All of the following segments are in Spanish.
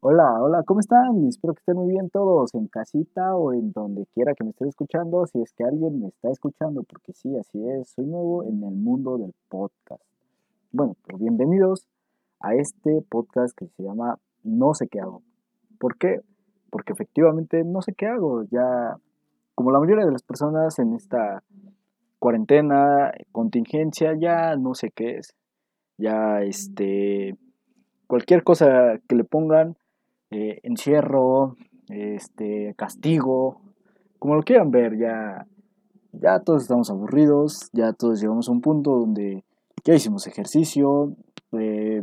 Hola, hola, ¿cómo están? Espero que estén muy bien todos, en casita o en donde quiera que me estén escuchando, si es que alguien me está escuchando, porque sí, así es, soy nuevo en el mundo del podcast. Bueno, pues bienvenidos a este podcast que se llama No sé qué hago. ¿Por qué? Porque efectivamente no sé qué hago, ya como la mayoría de las personas en esta cuarentena, contingencia, ya no sé qué es. Ya este cualquier cosa que le pongan eh, encierro, este, castigo, como lo quieran ver, ya, ya todos estamos aburridos, ya todos llegamos a un punto donde ya hicimos ejercicio, eh,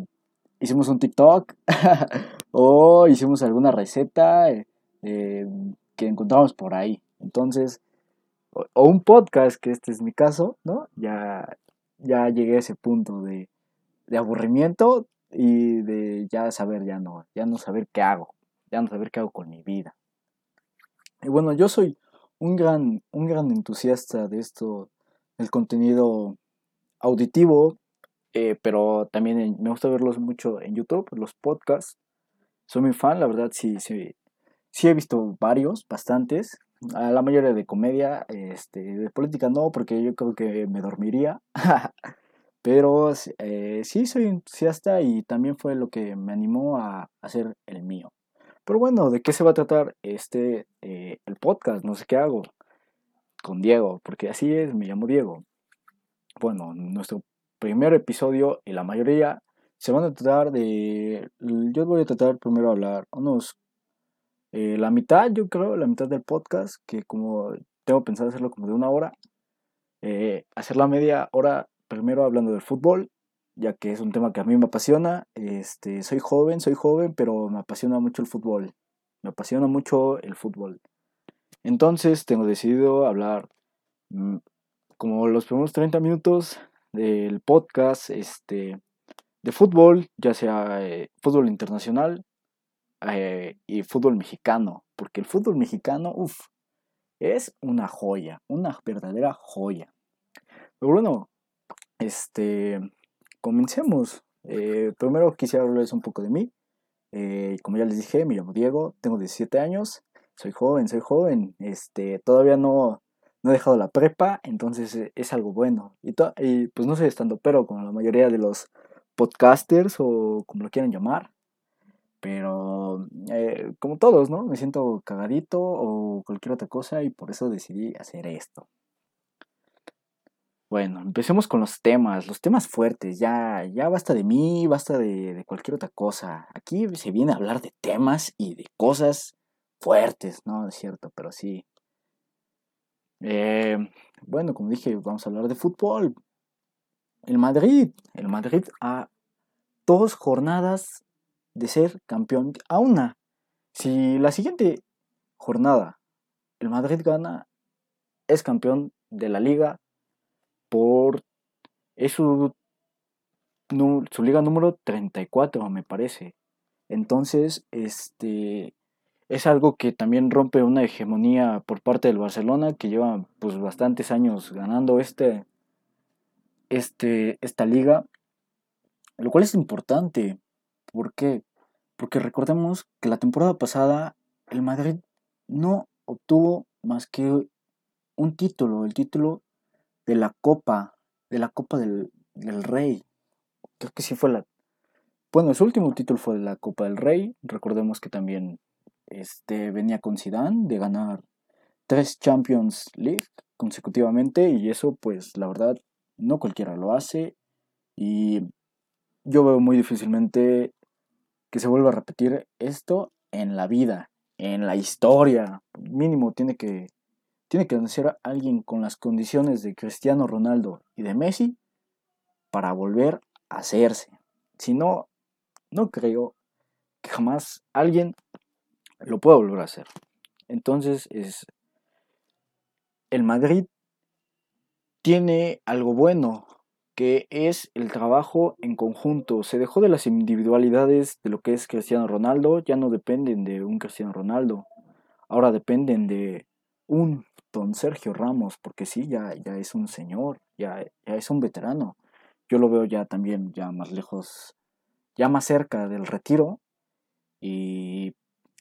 hicimos un TikTok o hicimos alguna receta eh, que encontramos por ahí. Entonces, o, un podcast, que este es mi caso, ¿no? Ya, ya llegué a ese punto de, de aburrimiento y de ya saber, ya no, ya no saber qué hago, ya no saber qué hago con mi vida. Y bueno, yo soy un gran, un gran entusiasta de esto, del contenido auditivo, eh, pero también me gusta verlos mucho en YouTube, los podcasts. Soy muy fan, la verdad, sí, sí, sí he visto varios, bastantes. A la mayoría de comedia, este, de política no, porque yo creo que me dormiría. Pero eh, sí soy entusiasta y también fue lo que me animó a hacer el mío. Pero bueno, ¿de qué se va a tratar este eh, el podcast? No sé qué hago con Diego, porque así es, me llamo Diego. Bueno, nuestro primer episodio y la mayoría se van a tratar de... Yo voy a tratar primero a hablar unos... Eh, la mitad, yo creo, la mitad del podcast, que como tengo pensado hacerlo como de una hora, hacer la media hora primero hablando del fútbol, ya que es un tema que a mí me apasiona. Este, soy joven, soy joven, pero me apasiona mucho el fútbol. Me apasiona mucho el fútbol. Entonces tengo decidido hablar mm, como los primeros 30 minutos del podcast este, de fútbol, ya sea eh, fútbol internacional eh, y fútbol mexicano, porque el fútbol mexicano, uff, es una joya, una verdadera joya. Pero bueno, este, comencemos. Eh, primero quisiera hablarles un poco de mí. Eh, como ya les dije, me llamo Diego, tengo 17 años, soy joven, soy joven. Este, todavía no, no he dejado la prepa, entonces eh, es algo bueno. Y, y pues no soy estando pero como la mayoría de los podcasters o como lo quieran llamar. Pero como todos, ¿no? Me siento cagadito o cualquier otra cosa y por eso decidí hacer esto. Bueno, empecemos con los temas, los temas fuertes. Ya, ya basta de mí, basta de, cualquier otra cosa. Aquí se viene a hablar de temas y de cosas fuertes, ¿no? Es cierto, pero sí. Eh, bueno, como dije, vamos a hablar de fútbol. El Madrid, el Madrid a dos jornadas de ser campeón a una. Si la siguiente jornada el Madrid gana, es campeón de la liga por... Es su, su liga número 34, me parece. Entonces, este es algo que también rompe una hegemonía por parte del Barcelona que lleva pues bastantes años ganando este, este esta liga lo cual es importante ¿por qué? porque recordemos que la temporada pasada el Madrid no obtuvo más que un título el título de la Copa, de la Copa del, Rey. Creo que sí fue la... Bueno, su último título fue la Copa del Rey. Recordemos que también este, venía con Zidane de ganar tres Champions League consecutivamente y eso pues la verdad no cualquiera lo hace y yo veo muy difícilmente que se vuelva a repetir esto en la vida, en la historia. Mínimo tiene que tiene que nacer a alguien con las condiciones de Cristiano Ronaldo y de Messi para volver a hacerse. Si no, no creo que jamás alguien lo pueda volver a hacer. Entonces es el Madrid tiene algo bueno que es el trabajo en conjunto. Se dejó de las individualidades de lo que es Cristiano Ronaldo, ya no dependen de un Cristiano Ronaldo. Ahora dependen de un don Sergio Ramos, porque sí, ya, ya es un señor, ya, ya es un veterano. Yo lo veo ya también, ya más lejos, ya más cerca del retiro. Y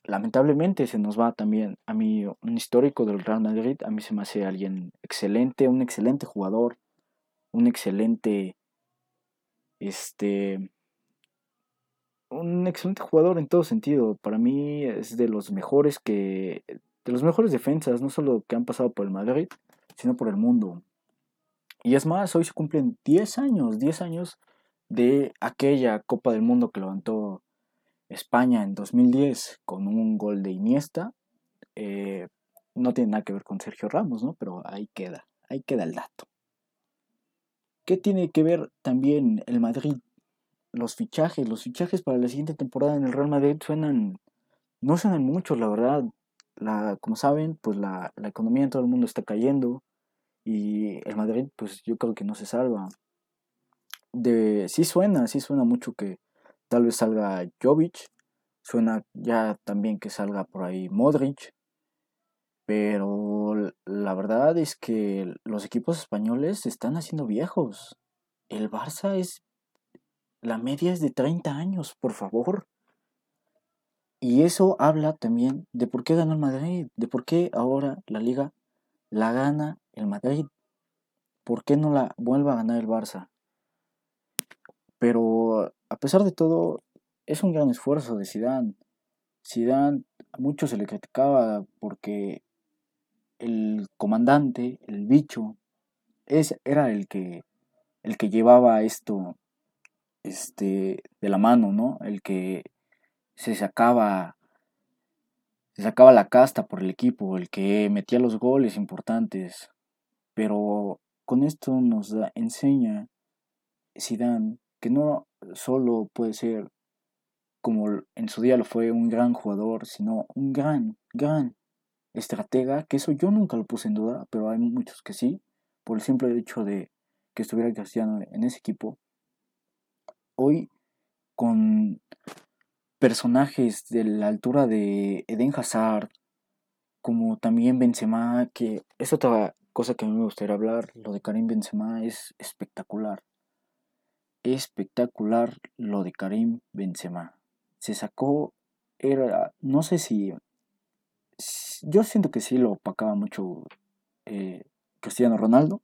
lamentablemente se nos va también a mí un histórico del Real Madrid, a mí se me hace alguien excelente, un excelente jugador, un excelente este un excelente jugador en todo sentido. Para mí es de los mejores que de los mejores defensas, no solo que han pasado por el Madrid, sino por el mundo. Y es más, hoy se cumplen 10 años, 10 años de aquella Copa del Mundo que levantó España en 2010 con un gol de Iniesta. Eh, no tiene nada que ver con Sergio Ramos, ¿no? Pero ahí queda, ahí queda el dato. ¿Qué tiene que ver también el Madrid? Los fichajes, los fichajes para la siguiente temporada en el Real Madrid suenan, no suenan mucho, la verdad. La, como saben, pues la, la economía en todo el mundo está cayendo y el Madrid, pues yo creo que no se salva. De, sí suena, sí suena mucho que tal vez salga Jovic, suena ya también que salga por ahí Modric, pero la verdad es que los equipos españoles se están haciendo viejos. El Barça es, la media es de 30 años, por favor. Y eso habla también de por qué ganó el Madrid, de por qué ahora la liga la gana el Madrid. ¿Por qué no la vuelva a ganar el Barça? Pero a pesar de todo, es un gran esfuerzo de Zidane. Zidane a muchos se le criticaba porque el comandante, el bicho, es, era el que, el que llevaba esto este, de la mano, ¿no? El que se sacaba, se sacaba la casta por el equipo, el que metía los goles importantes. Pero con esto nos da, enseña Zidane que no solo puede ser como en su día lo fue un gran jugador, sino un gran, gran estratega, que eso yo nunca lo puse en duda, pero hay muchos que sí, por el simple hecho de que estuviera Cristiano en ese equipo. Hoy, con personajes de la altura de Eden Hazard, como también Benzema, que es otra cosa que a mí me gustaría hablar, lo de Karim Benzema es espectacular espectacular lo de Karim Benzema. Se sacó, era, no sé si, yo siento que sí lo opacaba mucho eh, Cristiano Ronaldo.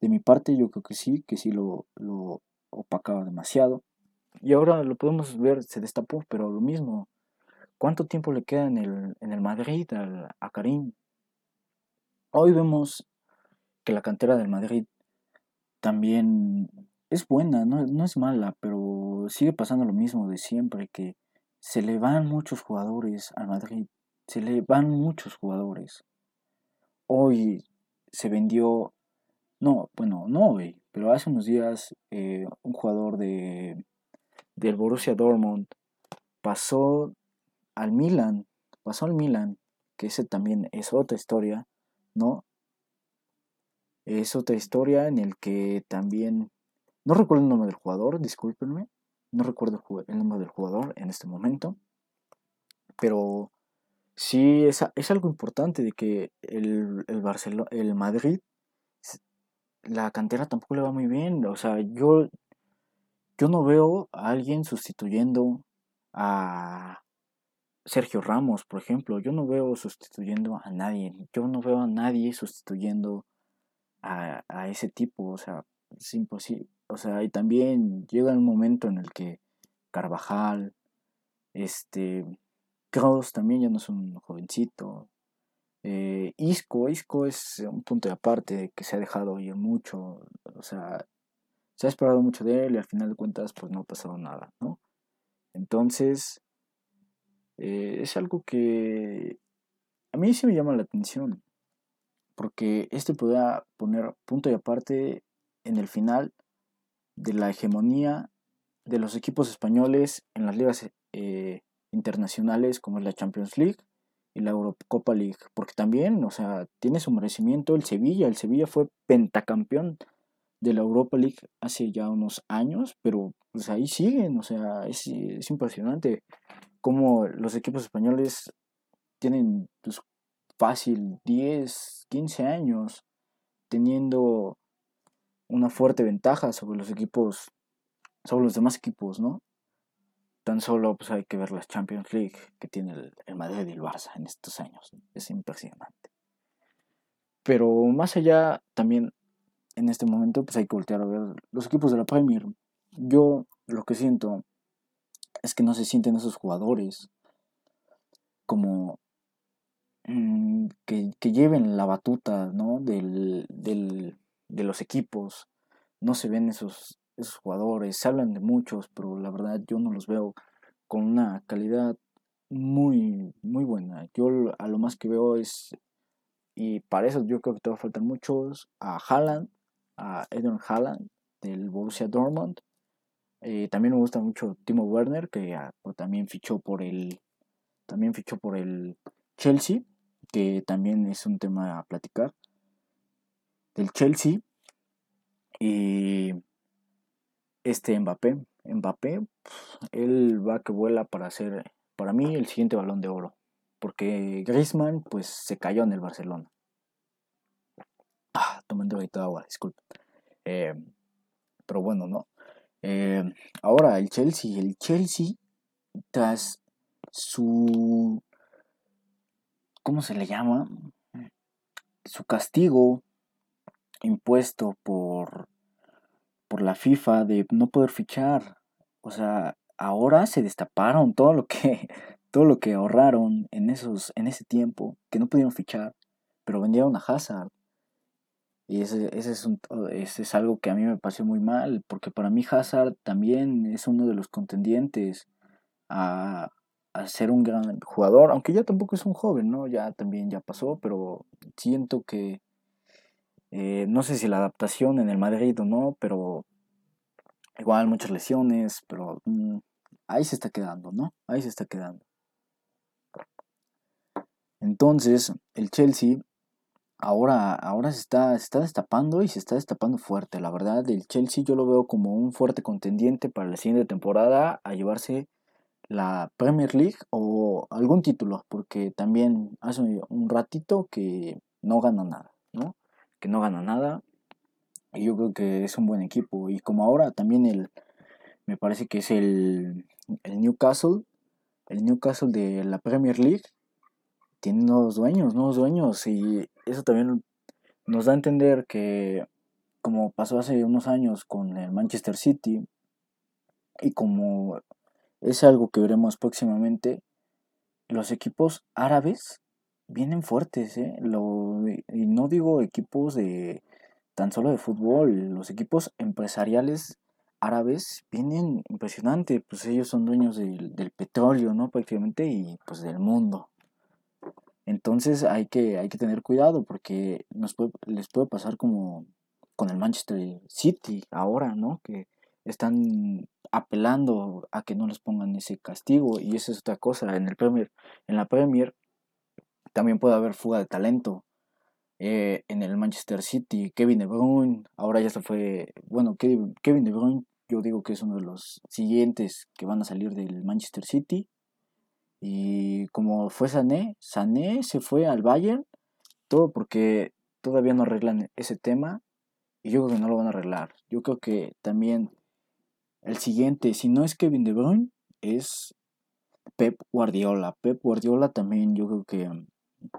De mi parte yo creo que sí, que sí lo, lo opacaba demasiado. Y ahora lo podemos ver, se destapó, pero lo mismo. ¿Cuánto tiempo le queda en el, en el Madrid a Karim? Hoy vemos que la cantera del Madrid también es buena, no, es mala, pero sigue pasando lo mismo de siempre, que se le van muchos jugadores al Madrid, se le van muchos jugadores. Hoy se vendió, no, bueno, no hoy, pero hace unos días eh, un jugador de, del Borussia Dortmund pasó al Milan, pasó al Milan, que ese también es otra historia, ¿no? Es otra historia en el que también no recuerdo el nombre del jugador, discúlpenme. No recuerdo el nombre del jugador en este momento. Pero sí es, es algo importante de que el, el, el Madrid, la cantera tampoco le va muy bien. O sea, yo, yo no veo a alguien sustituyendo a Sergio Ramos, por ejemplo. Yo no veo sustituyendo a nadie. Yo no veo a nadie sustituyendo a, a ese tipo. O sea, es imposible. O sea, y también llega un momento en el que Carvajal, este, Kroos también ya no es un jovencito. Eh, Isco, Isco es un punto de aparte que se ha dejado oír mucho. O sea, se ha esperado mucho de él y al final de cuentas pues no ha pasado nada, ¿no? Entonces, eh, es algo que a mí sí me llama la atención. Porque este podría poner punto y aparte en el final de la hegemonía de los equipos españoles en las ligas eh, internacionales como es la Champions League y la Eurocopa League, porque también, o sea, tiene su merecimiento el Sevilla, el Sevilla fue pentacampeón de la Europa League hace ya unos años, pero pues ahí siguen, o sea, es, es impresionante cómo los equipos españoles tienen pues, fácil 10, 15 años teniendo una fuerte ventaja sobre los equipos, sobre los demás equipos, ¿no? tan solo pues hay que ver las Champions League que tiene el, el Madrid y el Barça en estos años. Es impresionante. Pero más allá, también en este momento, pues hay que voltear a ver los equipos de la Premier. Yo lo que siento es que no se sienten esos jugadores como mm, que, lleven la batuta ¿no? del, de los equipos. No se ven esos, esos jugadores, se hablan de muchos, pero la verdad yo no los veo con una calidad muy, muy buena. Yo a lo más que veo es, y para eso yo creo que te va a faltar muchos, a Haaland, a Eden Haaland del Borussia Dortmund. Eh, también me gusta mucho Timo Werner, que pues, también fichó por el también fichó por el Chelsea, que también es un tema a platicar. Del Chelsea. Y este Mbappé. Mbappé, él va que vuela para ser, para mí, el siguiente balón de oro. Porque Griezmann, pues, se cayó en el Barcelona. Ah, tomando ahorita agua, disculpe. Eh, pero bueno, ¿no? Eh, ahora, el Chelsea. El Chelsea, tras su... ¿Cómo se le llama? Su castigo impuesto por, por la FIFA de no poder fichar. O sea, ahora se destaparon todo lo que todo lo que ahorraron en esos en ese tiempo que no pudieron fichar, pero vendieron a Hazard. Y ese, ese, es un, ese es algo que a mí me pareció muy mal, porque para mí Hazard también es uno de los contendientes a, a ser un gran jugador, aunque ya tampoco es un joven, ¿no? Ya también ya pasó, pero siento que eh, no sé si la adaptación en el Madrid o no, pero igual muchas lesiones, pero mm, ahí se está quedando, ¿no? Ahí se está quedando. Entonces, el Chelsea ahora, ahora se, está, se está destapando y se está destapando fuerte. La verdad, el Chelsea yo lo veo como un fuerte contendiente para la siguiente temporada a llevarse la Premier League o algún título, porque también hace un ratito que no gana nada, ¿no? Que no gana nada. Y yo creo que es un buen equipo. Y como ahora también el, me parece que es el, el Newcastle, el Newcastle de la Premier League, tiene nuevos dueños, nuevos dueños. Y eso también nos da a entender que, como pasó hace unos años con el Manchester City, y como es algo que veremos próximamente, los equipos árabes vienen fuertes, ¿eh? y no digo equipos de tan solo de fútbol, los equipos empresariales árabes vienen impresionante, pues ellos son dueños del, del petróleo, ¿no? Prácticamente y pues del mundo. Entonces hay que, hay que tener cuidado porque nos les puede pasar como con el Manchester City ahora, ¿no? Que están apelando a que no les pongan ese castigo y esa es otra cosa. En, el Premier, en la Premier también puede haber fuga de talento. Eh, en el Manchester City, Kevin De Bruyne, ahora ya se fue, bueno, Kevin De Bruyne yo digo que es uno de los siguientes que van a salir del Manchester City y como fue Sané, Sané se fue al Bayern, todo porque todavía no arreglan ese tema y yo creo que no lo van a arreglar. Yo creo que también el siguiente, si no es Kevin De Bruyne, es Pep Guardiola. Pep Guardiola también yo creo que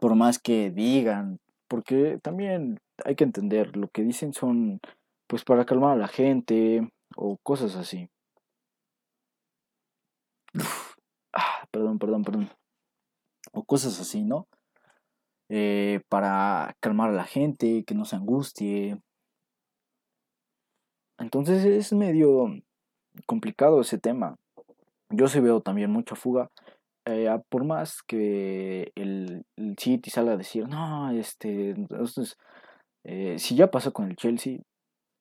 por más que digan, porque también hay que entender, lo que dicen son pues para calmar a la gente o cosas así. Perdón, perdón, perdón, o cosas así, ¿no? Eh, para calmar a la gente, que no se angustie. Entonces es medio complicado ese tema. Yo se veo también mucha fuga. Eh, por más que el, el, City salga a decir, no, este, entonces, eh, si ya pasó con el Chelsea,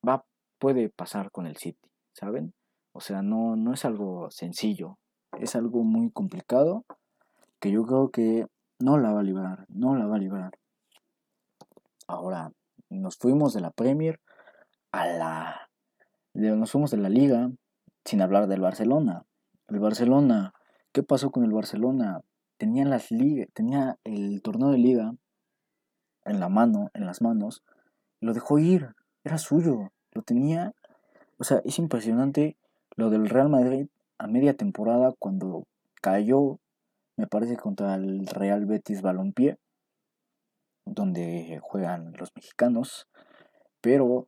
va, puede pasar con el City, ¿saben? O sea, no, no es algo sencillo es algo muy complicado que yo creo que no la va a librar, no la va a librar. Ahora, nos fuimos de la Premier a la... Nos fuimos de la liga sin hablar del Barcelona. El Barcelona, ¿qué pasó con el Barcelona? Tenía, las tenía el torneo de liga en la mano, en las manos, lo dejó ir, era suyo, lo tenía. O sea, es impresionante lo del Real Madrid a media temporada cuando cayó, me parece, contra el Real Betis Balompié, donde juegan los mexicanos, pero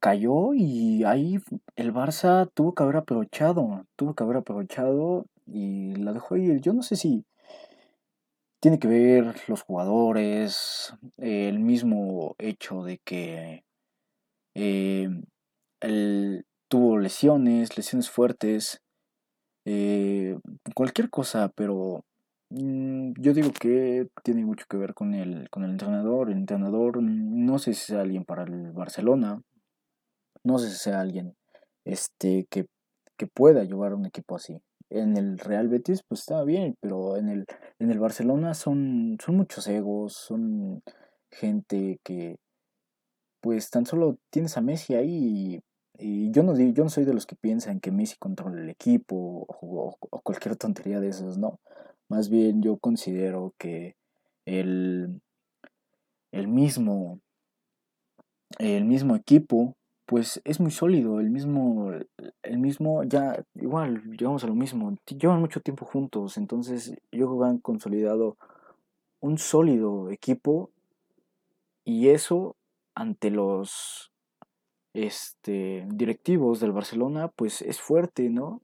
cayó y ahí el Barça tuvo que haber aprovechado, tuvo que haber aprovechado y la dejó ir. Yo no sé si tiene que ver los jugadores, el mismo hecho de que eh, él tuvo lesiones, lesiones fuertes, eh, cualquier cosa, pero mm, yo digo que tiene mucho que ver con el, con el entrenador. El entrenador no sé si sea alguien para el Barcelona, no sé si sea alguien este, que, que pueda llevar un equipo así. En el Real Betis, pues estaba bien, pero en el, en el Barcelona son, son muchos egos, son gente que, pues tan solo tienes a Messi ahí y, yo, no, yo no soy de los que piensan que Messi controla el equipo o, cualquier tontería de esas, no. Más bien yo considero que el, el mismo el mismo equipo pues es muy sólido, el mismo, el mismo, ya, igual, llegamos a lo mismo, llevan mucho tiempo juntos, entonces yo han consolidado un sólido equipo y eso ante los este, directivos del Barcelona, pues es fuerte, ¿no?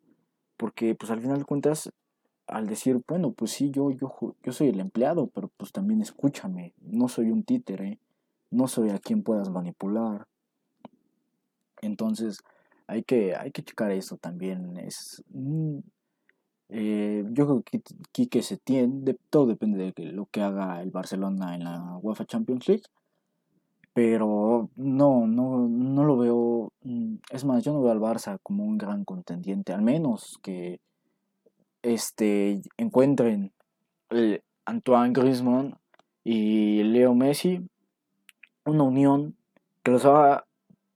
Porque pues al final de cuentas, al decir, bueno, pues sí, yo, yo, yo soy el empleado, pero pues también escúchame, no soy un títere, no soy a quien puedas manipular entonces, hay que, hay que checar eso también. Es, eh, yo creo que Quique se tiene, todo depende de lo que haga el Barcelona en la UEFA Champions League. Pero no, no, no lo veo. Mm, es más, yo no veo al Barça como un gran contendiente, al menos que este, encuentren Antoine Griezmann y Leo Messi una unión que los haga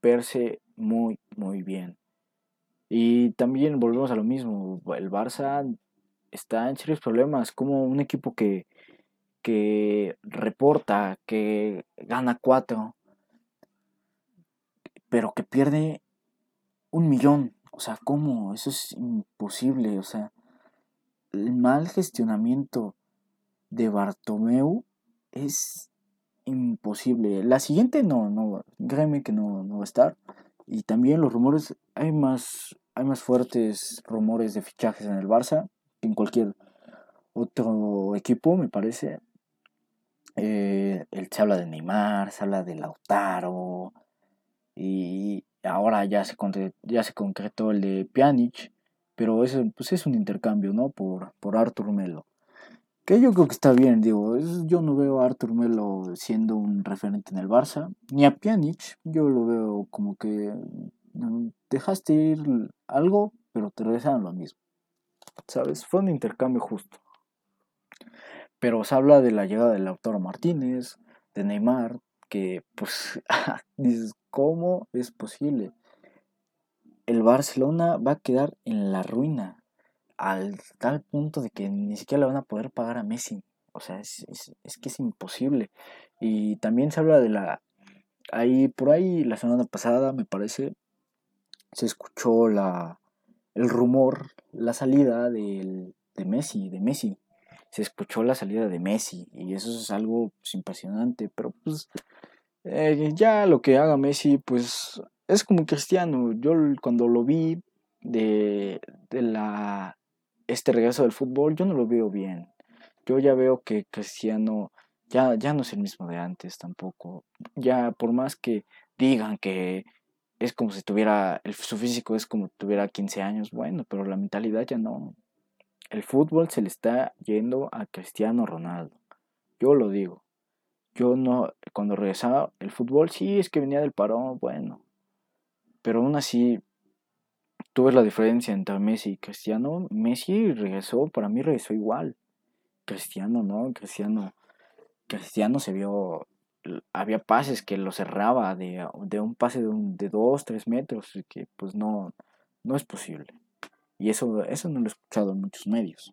verse muy, muy bien. Y también volvemos a lo mismo, el Barça está en serios problemas, como un equipo que, que reporta, que gana cuatro, pero que pierde un millón. O sea, ¿cómo? Eso es imposible. O sea, el mal gestionamiento de Bartomeu es imposible. La siguiente no, no, créeme que no, no va a estar. Y también los rumores, hay más, hay más fuertes rumores de fichajes en el Barça que en cualquier otro equipo, me parece. Eh, se habla de Neymar, se habla de Lautaro. Y ahora ya se, ya se concretó el de Pjanic. Pero eso pues es un intercambio, ¿no? Por, por Artur Melo. Que yo creo que está bien, digo, yo no veo a Artur Melo siendo un referente en el Barça, ni a Pjanic, yo lo veo como que mm, dejaste ir algo, pero te regresaron lo mismo. ¿Sabes? Fue un intercambio justo. Pero se habla de la llegada de Lautaro Martínez, de Neymar, que pues dices, ¿cómo es posible? El Barcelona va a quedar en la ruina al tal punto de que ni siquiera le van a poder pagar a Messi. O sea, es, que es imposible. Y también se habla de la... Ahí, por ahí, la semana pasada, me parece, se escuchó la, el rumor, la salida de Messi, de Messi. Se escuchó la salida de Messi y eso es algo pues, impresionante, pero pues eh, ya lo que haga Messi, pues es como cristiano. Yo cuando lo vi de, de la este regreso del fútbol yo no lo veo bien. Yo ya veo que Cristiano ya, ya no es el mismo de antes tampoco. Ya por más que digan que es como si tuviera, el, su físico es como si tuviera 15 años, bueno, pero la mentalidad ya no. El fútbol se le está yendo a Cristiano Ronaldo. Yo lo digo. Yo no, cuando regresaba el fútbol, sí, es que venía del parón, bueno. Pero aún así, tú ves la diferencia entre Messi y Cristiano, Messi regresó, para mí regresó igual. Cristiano, ¿no? Cristiano, Cristiano se vio, había pases que lo cerraba de, un pase de, un, de dos, tres metros, que pues no, no es posible. Y eso, eso no lo he escuchado en muchos medios.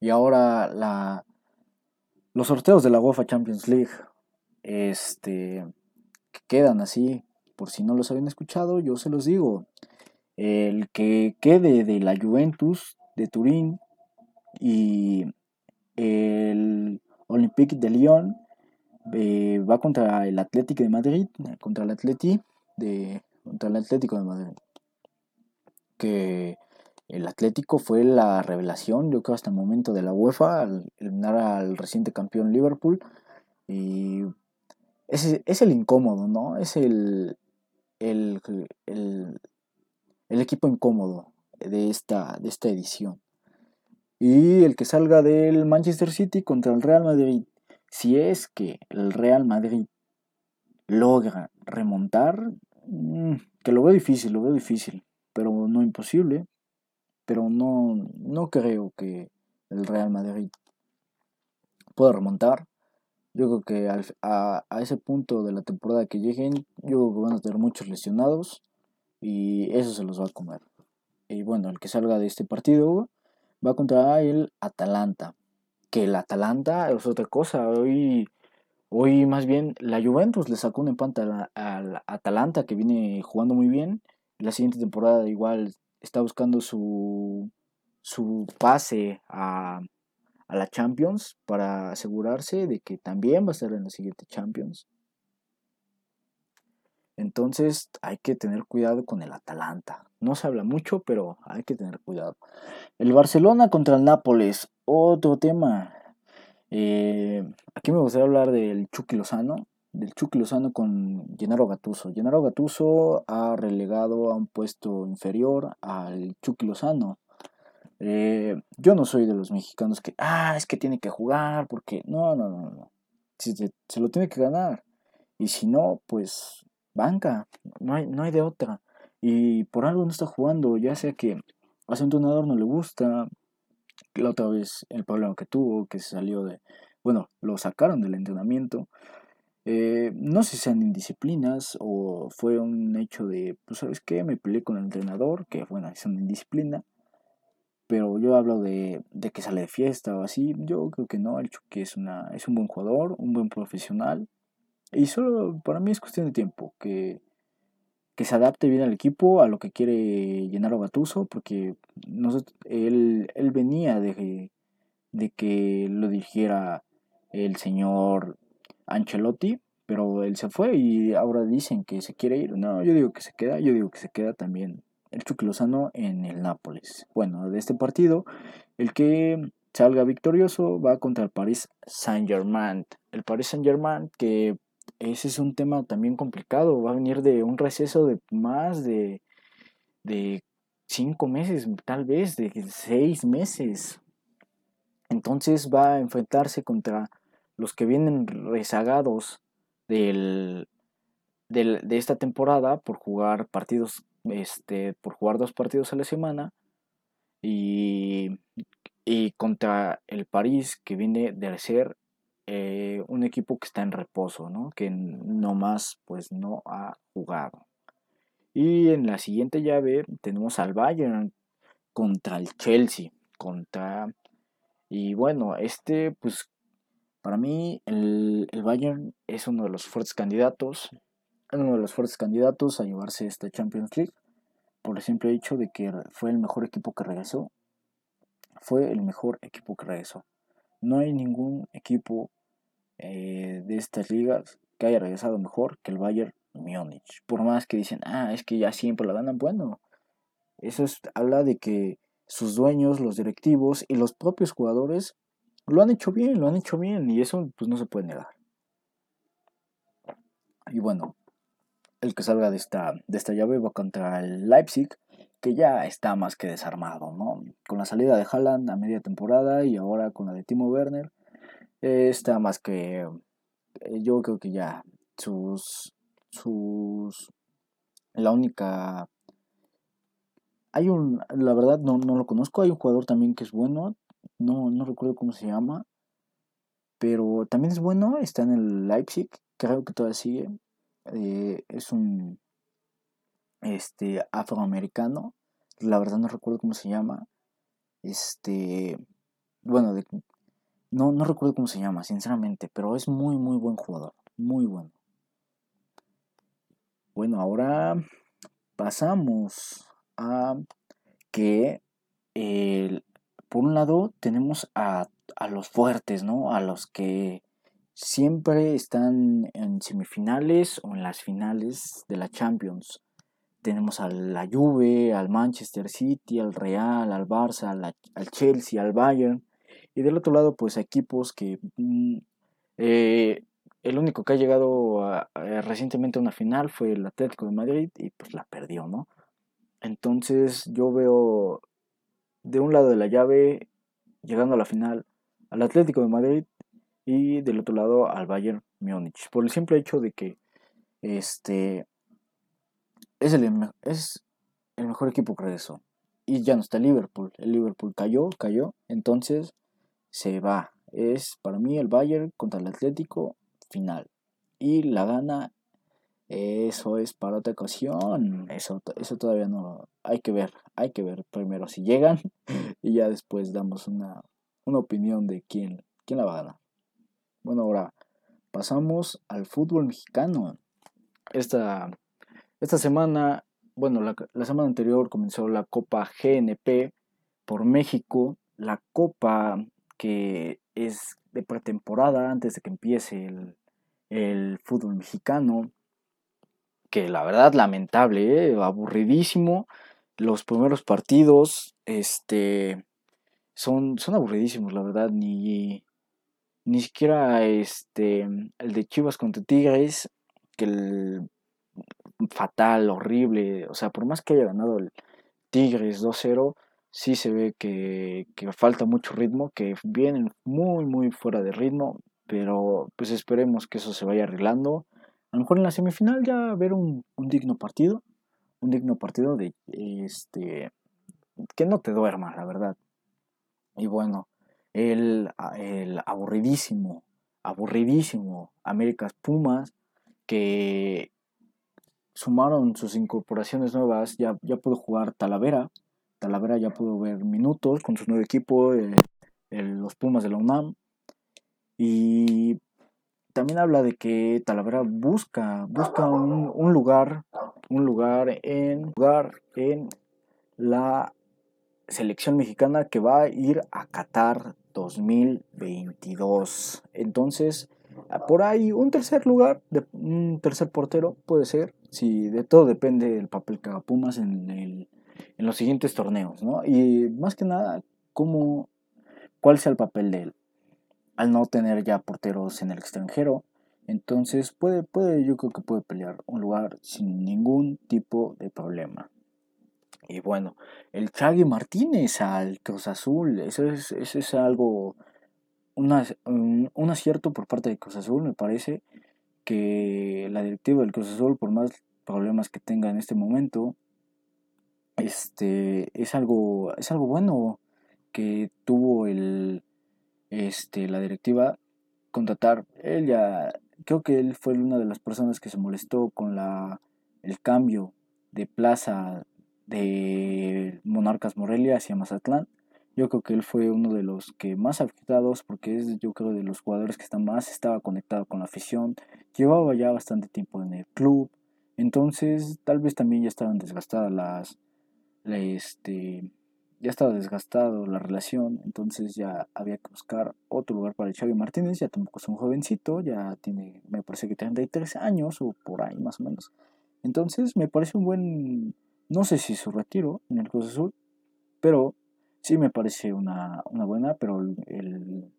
Y ahora la, los sorteos de la UEFA Champions League, este, quedan así, por si no los habían escuchado, yo se los digo. El que quede de la Juventus de Turín y el Olympique de Lyon eh, va contra el Atlético de Madrid, contra el Atleti de contra el Atlético de Madrid. Que el Atlético fue la revelación, yo creo, hasta el momento de la UEFA, al eliminar al reciente campeón Liverpool. Y es, es el incómodo, ¿no? Es el, el, el, el, equipo incómodo de esta, de esta edición. Y el que salga del Manchester City contra el Real Madrid. Si es que el Real Madrid logra remontar, mm, que lo veo difícil, lo veo difícil, pero no imposible pero no, no creo que el Real Madrid pueda remontar. Yo creo que a, ese punto de la temporada que lleguen, yo creo que van a tener muchos lesionados y eso se los va a comer. Y bueno, el que salga de este partido va contra el Atalanta. Que el Atalanta es otra cosa. Hoy, hoy más bien la Juventus le sacó un empate al Atalanta que viene jugando muy bien. La siguiente temporada igual está buscando su, su pase a, a la Champions para asegurarse de que también va a estar en la siguiente Champions. Entonces hay que tener cuidado con el Atalanta. No se habla mucho, pero hay que tener cuidado. El Barcelona contra el Nápoles, otro tema. Eh, aquí me gustaría hablar del Chucky Lozano del Chucky Lozano con Gennaro Gatuso. Gennaro Gatuso ha relegado a un puesto inferior al Chucky Lozano. Eh, yo no soy de los mexicanos que, ah, es que tiene que jugar, porque no, no, no, no. Se, lo tiene que ganar. Y si no, pues banca, no hay, no hay de otra. Y por algo no está jugando, ya sea que a su entrenador no le gusta, la otra vez el problema que tuvo, que se salió de, bueno, lo sacaron del entrenamiento, eh, no sé si sean indisciplinas o fue un hecho de, pues sabes qué, me peleé con el entrenador, que bueno, es una indisciplina, pero yo hablo de, de, que sale de fiesta o así, yo creo que no, el Chucky es, una, es un buen jugador, un buen profesional, y solo para mí es cuestión de tiempo, que, que se adapte bien al equipo, a lo que quiere llenar a Gatuso, porque él, él venía de, de que lo dirigiera el señor Ancelotti, pero él se fue y ahora dicen que se quiere ir. No, yo digo que se queda, yo digo que se queda también el Chucky Lozano en el Nápoles. Bueno, de este partido, el que salga victorioso va contra el Paris Saint-Germain. El Paris Saint-Germain, que ese es un tema también complicado, va a venir de un receso de más de, de cinco meses, tal vez, de seis meses. Entonces va a enfrentarse contra los que vienen rezagados del, de esta temporada por jugar partidos, este, por jugar dos partidos a la semana y, y contra el París que viene de ser eh, un equipo que está en reposo, ¿no? que no más pues no ha jugado. Y en la siguiente llave tenemos al Bayern contra el Chelsea, contra y bueno, este pues para mí, el, Bayern es uno de los fuertes candidatos, uno de los fuertes candidatos a llevarse esta Champions League, por el simple hecho de que fue el mejor equipo que regresó. Fue el mejor equipo que regresó. No hay ningún equipo eh, de estas ligas que haya regresado mejor que el Bayern Múnich. Por más que dicen, ah, es que ya siempre lo ganan, bueno, eso habla de que sus dueños, los directivos y los propios jugadores lo han hecho bien, lo han hecho bien y eso pues no se puede negar. Y bueno, el que salga de esta, de esta llave va contra el Leipzig, que ya está más que desarmado, ¿no? Con la salida de Haaland a media temporada y ahora con la de Timo Werner, está más que... Eh, yo creo que ya sus... sus... La única... Hay un... La verdad no, no lo conozco, hay un jugador también que es bueno, no, no recuerdo cómo se llama, pero también es bueno, está en el Leipzig, creo que todavía sigue, eh, es un este afroamericano, la verdad no recuerdo cómo se llama, este, bueno, no, no recuerdo cómo se llama, sinceramente, pero es muy, muy buen jugador, muy bueno. Bueno, ahora pasamos a que por un lado tenemos a, a, los fuertes, ¿no? A los que siempre están en semifinales o en las finales de la Champions. Tenemos a la Juve, al Manchester City, al Real, al Barça, al, Chelsea, al Bayern. Y del otro lado, pues equipos que mm, eh, el único que ha llegado recientemente a una final fue el Atlético de Madrid y pues la perdió, ¿no? Entonces yo veo de un lado de la llave, llegando a la final, al Atlético de Madrid y del otro lado al Bayern Múnich. Por el simple hecho de que este es el, es el mejor equipo que regresó. Y ya no está Liverpool. El Liverpool cayó, cayó. Entonces se va. Es para mí el Bayern contra el Atlético final. Y la gana eso es para otra ocasión. Eso, eso todavía no. Hay que ver. Hay que ver primero si llegan. Y ya después damos una, opinión de quién, quién la va a ganar. Bueno, ahora pasamos al fútbol mexicano. Esta, esta semana, bueno, la, la semana anterior comenzó la Copa GNP por México. La Copa que es de pretemporada antes de que empiece el, el fútbol mexicano que la verdad lamentable, ¿eh? aburridísimo. Los primeros partidos este, son, son aburridísimos, la verdad. Ni, ni siquiera este, el de Chivas contra Tigres, que el fatal, horrible. O sea, por más que haya ganado el Tigres 2-0, sí se ve que, que, falta mucho ritmo, que vienen muy, muy fuera de ritmo. Pero pues esperemos que eso se vaya arreglando a lo mejor en la semifinal ya ver un, digno partido, un digno partido de este que no te duerma, la verdad. Y bueno, el, el aburridísimo, aburridísimo Américas Pumas que sumaron sus incorporaciones nuevas, ya, ya pudo jugar Talavera, Talavera ya pudo ver minutos con su nuevo equipo, eh, los Pumas de la UNAM. Y también habla de que Talavera busca, busca un, lugar, un lugar en, lugar en la selección mexicana que va a ir a Qatar 2022. Entonces, por ahí un tercer lugar, un tercer portero puede ser, si de todo depende del papel que haga Pumas en, en los siguientes torneos, ¿no? Y más que nada, cómo, cuál sea el papel de él al no tener ya porteros en el extranjero. Entonces puede, puede, yo creo que puede pelear un lugar sin ningún tipo de problema. Y bueno, el Chagui Martínez al Cruz Azul, eso es, eso es algo, un, un acierto por parte de Cruz Azul, me parece que la directiva del Cruz Azul, por más problemas que tenga en este momento, este, es algo, es algo bueno que tuvo el, este, la directiva contratar. Él ya, creo que él fue una de las personas que se molestó con la, el cambio de plaza de Monarcas Morelia hacia Mazatlán. Yo creo que él fue uno de los que más afectados porque es yo creo de los jugadores que está más estaba conectado con la afición. Llevaba ya bastante tiempo en el club. Entonces tal vez también ya estaban desgastadas las, este, ya estaba desgastado la relación, entonces ya había que buscar otro lugar para el Xavi Martínez, ya tampoco es un jovencito, ya tiene, me parece que 33 años o por ahí más o menos. Entonces me parece un buen, no sé si su retiro en el Cruz Azul, pero sí me parece una, buena, pero el,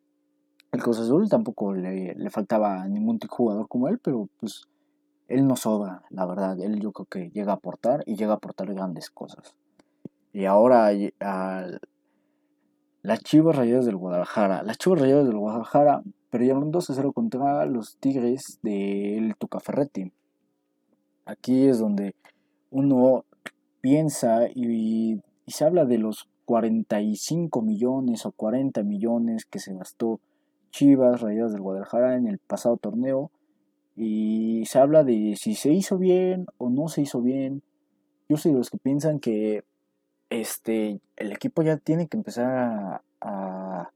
el Cruz Azul tampoco le, le faltaba ningún jugador como él, pero pues él no sobra, la verdad, él yo creo que llega a aportar y llega a aportar grandes cosas. Y ahora a las Chivas Rayadas del Guadalajara. Las Chivas Rayadas del Guadalajara perdieron 2 a 0 contra los Tigres del Tucaferretti. Aquí es donde uno piensa y, se habla de los 45 millones o 40 millones que se gastó Chivas Rayadas del Guadalajara en el pasado torneo y se habla de si se hizo bien o no se hizo bien. Yo soy de los que piensan que este, el equipo ya tiene que empezar a,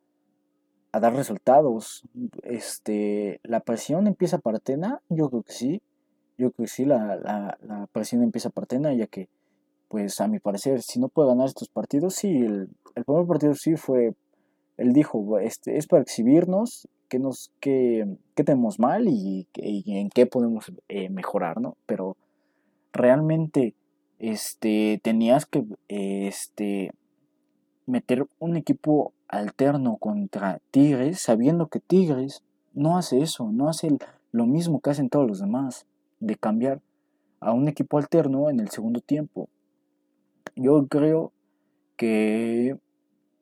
a, dar resultados. Este, la presión empieza para Tena, yo creo que sí. Yo creo que sí, la, la, la presión empieza para Tena, ya que pues a mi parecer, si no puede ganar estos partidos, sí, el, primer partido sí fue, él dijo, este, es para exhibirnos, qué, nos, qué, tenemos mal y, en qué podemos eh, mejorar, ¿no? Pero realmente este, tenías que este, meter un equipo alterno contra Tigres, sabiendo que Tigres no hace eso, no hace lo mismo que hacen todos los demás, de cambiar a un equipo alterno en el segundo tiempo. Yo creo que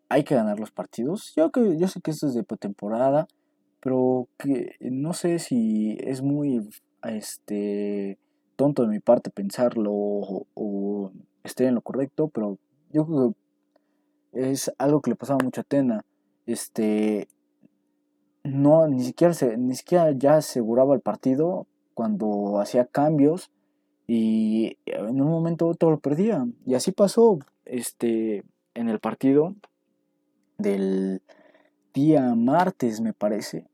hay que ganar los partidos. Yo, que, yo sé que esto es de pretemporada, pero que no sé si es muy este tonto de mi parte pensarlo o, o esté en lo correcto, pero yo creo que es algo que le pasaba mucho a Tena. Este no ni siquiera se, ni siquiera ya aseguraba el partido cuando hacía cambios y en un momento todo lo perdía. Y así pasó este, en el partido del día martes, me parece.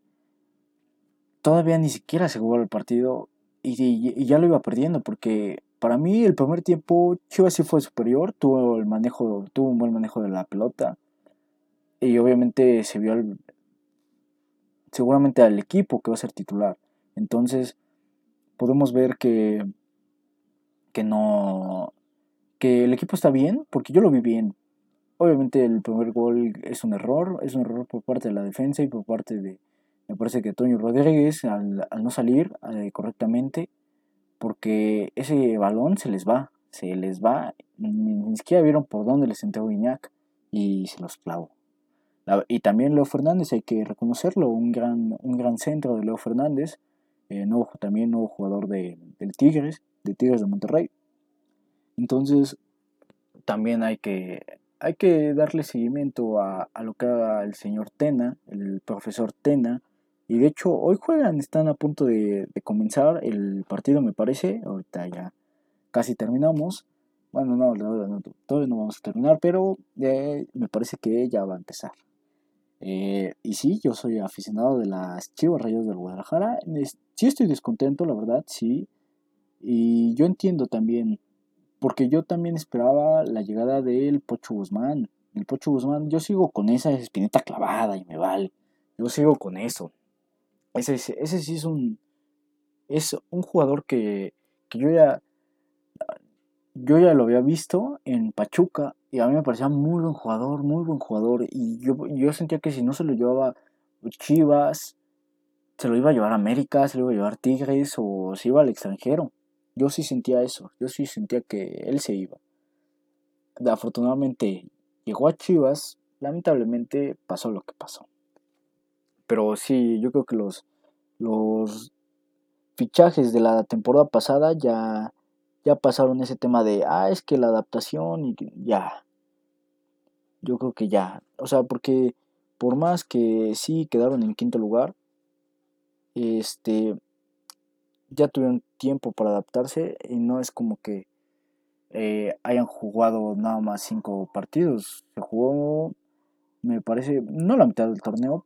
Todavía ni siquiera se jugó el partido y, ya lo iba perdiendo porque para mí el primer tiempo Chivas sí fue superior, tuvo el manejo, tuvo un buen manejo de la pelota y obviamente se vio seguramente al equipo que va a ser titular. Entonces podemos ver que que no que el equipo está bien, porque yo lo vi bien. Obviamente el primer gol es un error, es un error por parte de la defensa y por parte de, me parece que Toño Rodríguez al, no salir eh, correctamente, porque ese balón se les va, se les va, ni, siquiera vieron por dónde les entró Guiñac y se los clavó. y también Leo Fernández, hay que reconocerlo, un gran, un gran centro de Leo Fernández, eh, nuevo, también nuevo jugador de, del Tigres, de Tigres de Monterrey. Entonces, también hay que, hay que darle seguimiento a, lo que haga el señor Tena, el profesor Tena. Y de hecho, hoy juegan, están a punto de, comenzar el partido, me parece. Ahorita ya casi terminamos. Bueno, no, todavía no vamos a terminar, pero eh, me parece que ya va a empezar. Eh, y sí, yo soy aficionado de las Chivas Rayos del Guadalajara. Sí estoy descontento, la verdad, sí. Y yo entiendo también, porque yo también esperaba la llegada del Pocho Guzmán. El Pocho Guzmán, yo sigo con esa espineta clavada y me vale. Yo sigo con eso. Ese, sí es un, es un jugador que, que yo ya yo ya lo había visto en Pachuca y a mí me parecía muy buen jugador, muy buen jugador. Y yo, yo sentía que si no se lo llevaba Chivas, se lo iba a llevar América, se lo iba a llevar Tigres o se iba al extranjero. Yo sí sentía eso, yo sí sentía que él se iba. Afortunadamente llegó a Chivas, lamentablemente pasó lo que pasó. Pero sí, yo creo que los, los fichajes de la temporada pasada ya, ya pasaron ese tema de, ah, es que la adaptación y ya. Yo creo que ya. O sea, porque por más que sí quedaron en quinto lugar, este, ya tuvieron tiempo para adaptarse y no es como que eh, hayan jugado nada más cinco partidos. Se jugó, me parece, no la mitad del torneo,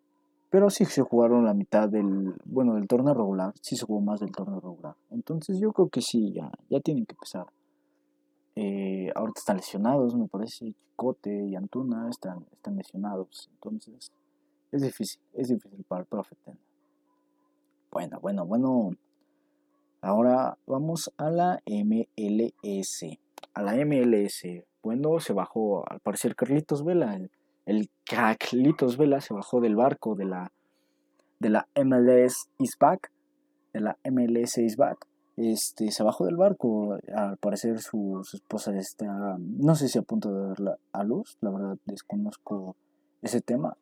pero sí se jugaron la mitad del, bueno, del torneo regular, sí se jugó más del torneo regular. Entonces yo creo que sí, ya, ya tienen que empezar. Eh, ahorita están lesionados, me parece, Chicote y Antuna están, están lesionados. Entonces es difícil, es difícil para el profe. Bueno, bueno, bueno. Ahora vamos a la MLS. A la MLS. Bueno, se bajó, al parecer, Carlitos Vela. El, el Carlitos Vela se bajó del barco de la, de la MLS is back. De la MLS is back. Este, se bajó del barco. Al parecer, su, esposa está. No sé si a punto de darla a luz. La verdad, desconozco ese tema.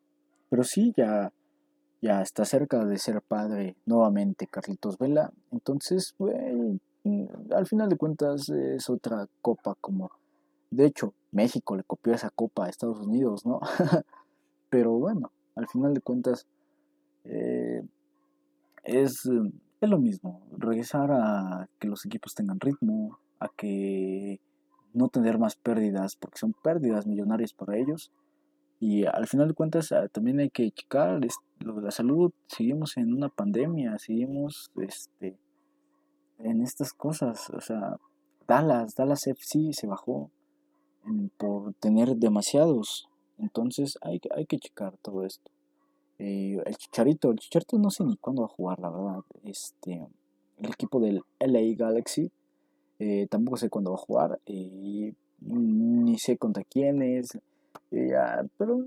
Pero sí, ya ya está cerca de ser padre nuevamente Carlitos Vela. Entonces, al final de cuentas es otra copa como... De hecho, México le copió esa copa a Estados Unidos, ¿no? Pero bueno, al final de cuentas eh, es, es lo mismo. Regresar a que los equipos tengan ritmo, a que no tener más pérdidas, porque son pérdidas millonarias para ellos y al final de cuentas ah, también hay que checar lo de la salud. Seguimos en una pandemia, seguimos este, en estas cosas. O sea, Dallas, Dallas FC se bajó. Por tener demasiados. Entonces hay, hay que checar todo esto. Eh, el Chicharito, el Chicharito no sé ni cuándo va a jugar, la verdad. Este, el equipo del LA Galaxy, eh, tampoco sé cuándo va a jugar. Eh, ni sé contra quién es. pero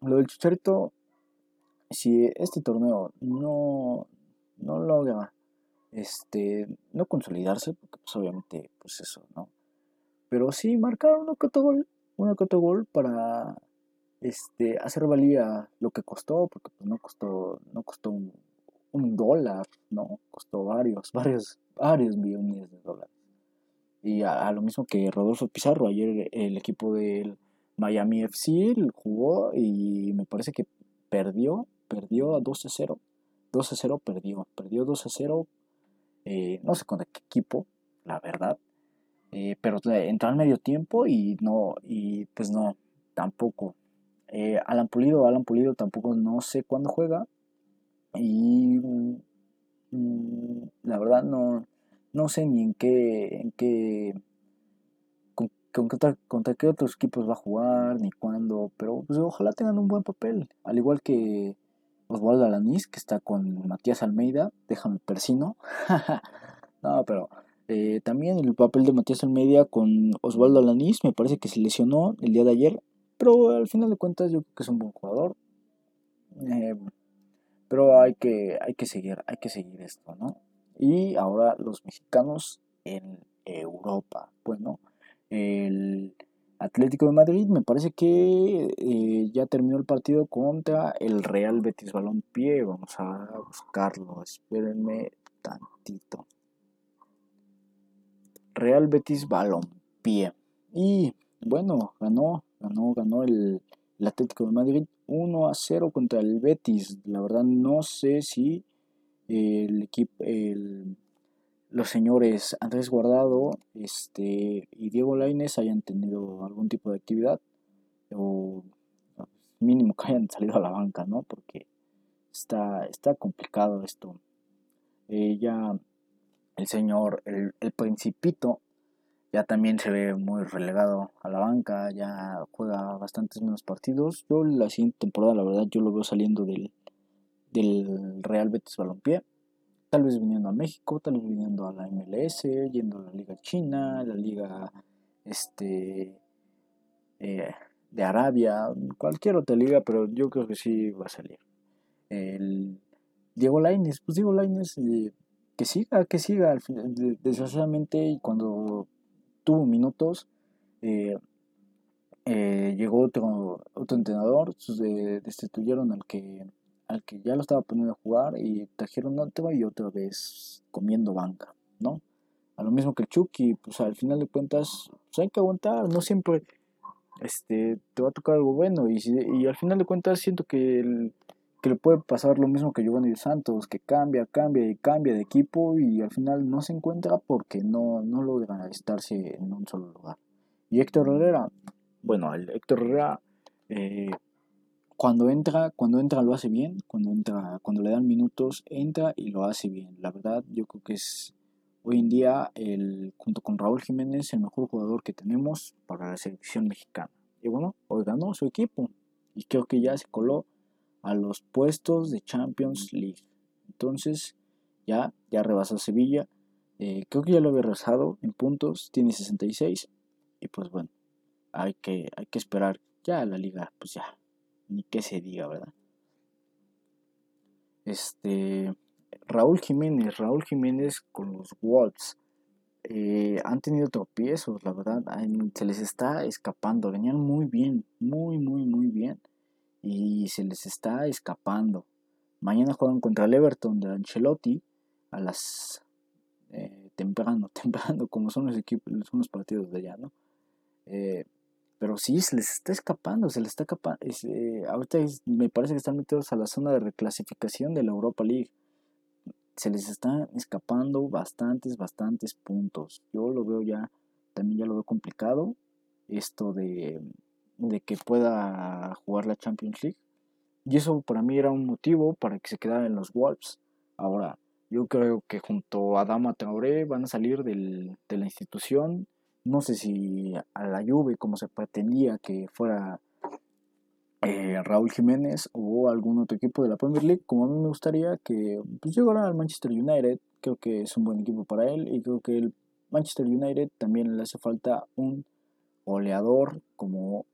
lo del Chicharito, si este torneo no, no logra este, no consolidarse, porque pues obviamente, pues eso, ¿no? Pero sí marcar uno que otro gol, para este, hacer valía lo que costó, porque pues, no costó, no costó un, dólar, ¿no? Costó varios, varios, varios millones de dólares. Y a, lo mismo que Rodolfo Pizarro, ayer el equipo del Miami FC jugó y me parece que perdió, perdió a 12 0. 12 0 perdió, perdió 12 0, eh, no sé con qué equipo, la verdad. Eh, pero entró al medio tiempo y no, y pues no, tampoco. Eh, Alan Pulido, Alan Pulido tampoco no sé cuándo juega. Y mm, la verdad no, no sé ni en qué, en qué, con, contra qué otros equipos va a jugar, ni cuándo, pero pues ojalá tengan un buen papel, al igual que Osvaldo Alanís, que está con Matías Almeida, déjame persino, no, pero eh, también el papel de Matías Almeida con Osvaldo Alanís, me parece que se lesionó el día de ayer, pero al final de cuentas yo creo que es un buen jugador. Eh, pero hay que, hay que seguir, hay que seguir esto, ¿no? Y ahora los mexicanos en Europa. Bueno, el Atlético de Madrid me parece que eh, ya terminó el partido contra el Real Betis Balompié. Vamos a buscarlo, espérenme tantito. Real Betis Balompié. Y bueno, ganó, ganó, ganó el, Atlético de Madrid 1 a 0 contra el Betis. La verdad no sé si el equipo, el, los señores Andrés Guardado este, y Diego Laines hayan tenido algún tipo de actividad o mínimo que hayan salido a la banca, ¿no? Porque está, está complicado esto. Eh, ya el señor, el, principito, ya también se ve muy relegado a la banca, ya juega bastantes menos partidos. Yo la siguiente temporada, la verdad, yo lo veo saliendo del, del Real Betis Balompié. Tal vez viniendo a México, tal vez viniendo a la MLS, yendo a la Liga China, la Liga este, eh, de Arabia, cualquier otra liga, pero yo creo que sí va a salir. El Diego Laines, pues Diego Laines eh, que siga, que siga. Desgraciadamente, cuando tuvo minutos, eh, eh, llegó otro, otro entrenador, destituyeron al que, al que ya lo estaba poniendo a jugar y trajeron otro y otra vez comiendo banca, ¿no? A lo mismo que el Chucky, pues al final de cuentas, pues hay que aguantar, no siempre este, te va a tocar algo bueno y, y al final de cuentas siento que el, que le puede pasar lo mismo que Giovanni Santos, que cambia, cambia y cambia de equipo y al final no se encuentra porque no, no logra estarse en un solo lugar. Y Héctor Herrera, bueno, el Héctor Herrera eh, cuando entra, cuando entra lo hace bien, cuando entra, cuando le dan minutos, entra y lo hace bien. La verdad, yo creo que es hoy en día el, junto con Raúl Jiménez, el mejor jugador que tenemos para la selección mexicana. Y bueno, hoy ganó su equipo y creo que ya se coló a los puestos de Champions League. Entonces, ya, ya rebasó Sevilla. Eh, creo que ya lo había rebasado en puntos, tiene 66. Y pues bueno, hay que, hay que esperar ya la liga, pues ya, ni que se diga, ¿verdad? Este, Raúl Jiménez, Raúl Jiménez con los Wolves. Eh, han tenido tropiezos, la verdad, se les está escapando, venían muy bien, muy, muy, muy bien y se les está escapando. Mañana juegan contra el Everton de Ancelotti a las eh, temprano, temprano, como son los equipos, son los partidos de allá, ¿no? Eh, pero sí, se les está escapando, se les está escapando. Eh, ahorita me parece que están metidos a la zona de reclasificación de la Europa League. Se les están escapando bastantes, bastantes puntos. Yo lo veo ya, también ya lo veo complicado. Esto de de que pueda jugar la Champions League. Y eso para mí era un motivo para que se quedara en los Wolves. Ahora, yo creo que junto a Dama Traoré van a salir del, de la institución no sé si a la Juve como se pretendía que fuera eh, Raúl Jiménez o algún otro equipo de la Premier League, como a mí me gustaría que pues, llegara al Manchester United, creo que es un buen equipo para él y creo que el Manchester United también le hace falta un goleador como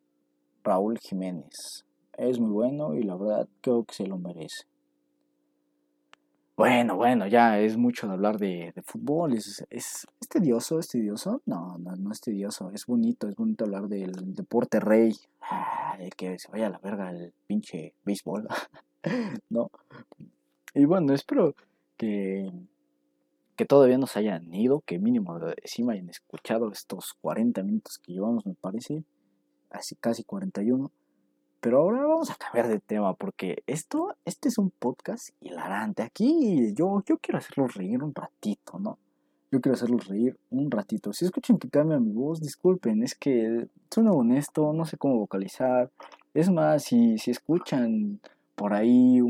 Raúl Jiménez. Es muy bueno y la verdad creo que se lo merece. Bueno, bueno, ya es mucho de hablar de, fútbol. Es, es, tedioso? ¿Es tedioso? No, no, no es tedioso. Es bonito, es bonito hablar del deporte rey. Ah, de que se vaya a la verga el pinche béisbol. ¿No? Y bueno, espero que, que todavía nos hayan ido, que mínimo me hayan escuchado estos 40 minutos que llevamos, me parece. Así casi 41. Pero ahora vamos a cambiar de tema porque esto, este es un podcast hilarante. Aquí yo, yo quiero hacerlos reír un ratito, ¿no? Yo quiero hacerlos reír un ratito. Si escuchan que cambia mi voz, disculpen, es que suena honesto, no sé cómo vocalizar. Es más, si, si escuchan por ahí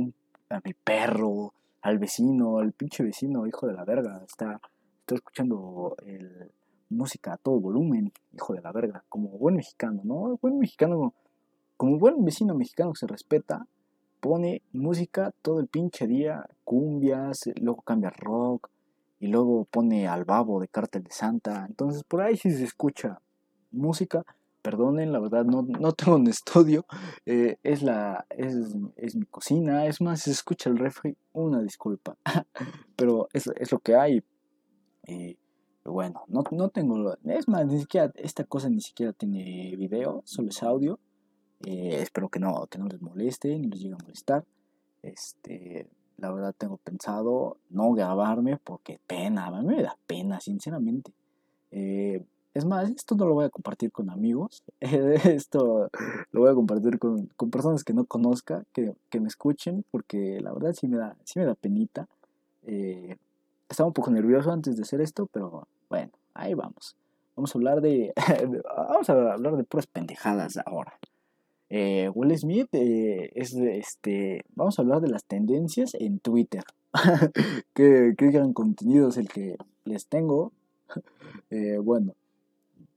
a mi perro, al vecino, al pinche vecino, hijo de la verga, está, está escuchando el, música a todo volumen, hijo de la verga, como buen mexicano, ¿no? Buen mexicano como buen vecino mexicano que se respeta, pone música todo el pinche día, cumbias, luego cambia rock y luego pone al babo de Cártel de Santa. Entonces por ahí sí se escucha música. Perdonen, la verdad no, no tengo un estudio, eh, es, la, es, mi cocina, es más, si se escucha el refri, una disculpa, pero es, es lo que hay. Bueno, no, no tengo, es más, ni siquiera, esta cosa ni siquiera tiene video, solo es audio. Eh, espero que no, que no les moleste, ni les llegue a molestar. Este, la verdad tengo pensado no grabarme porque pena, a mí me da pena, sinceramente. Eh, es más, esto no lo voy a compartir con amigos, esto lo voy a compartir con, con personas que no conozca, que, que, me escuchen, porque la verdad sí me da, sí me da penita. Eh, estaba un poco nervioso antes de hacer esto, pero bueno, ahí vamos. Vamos a hablar de, vamos a hablar de puras pendejadas ahora. Eh, Will Smith eh, es este. Vamos a hablar de las tendencias en Twitter. ¿Qué, ¿Qué, gran contenido es el que les tengo? Eh, bueno,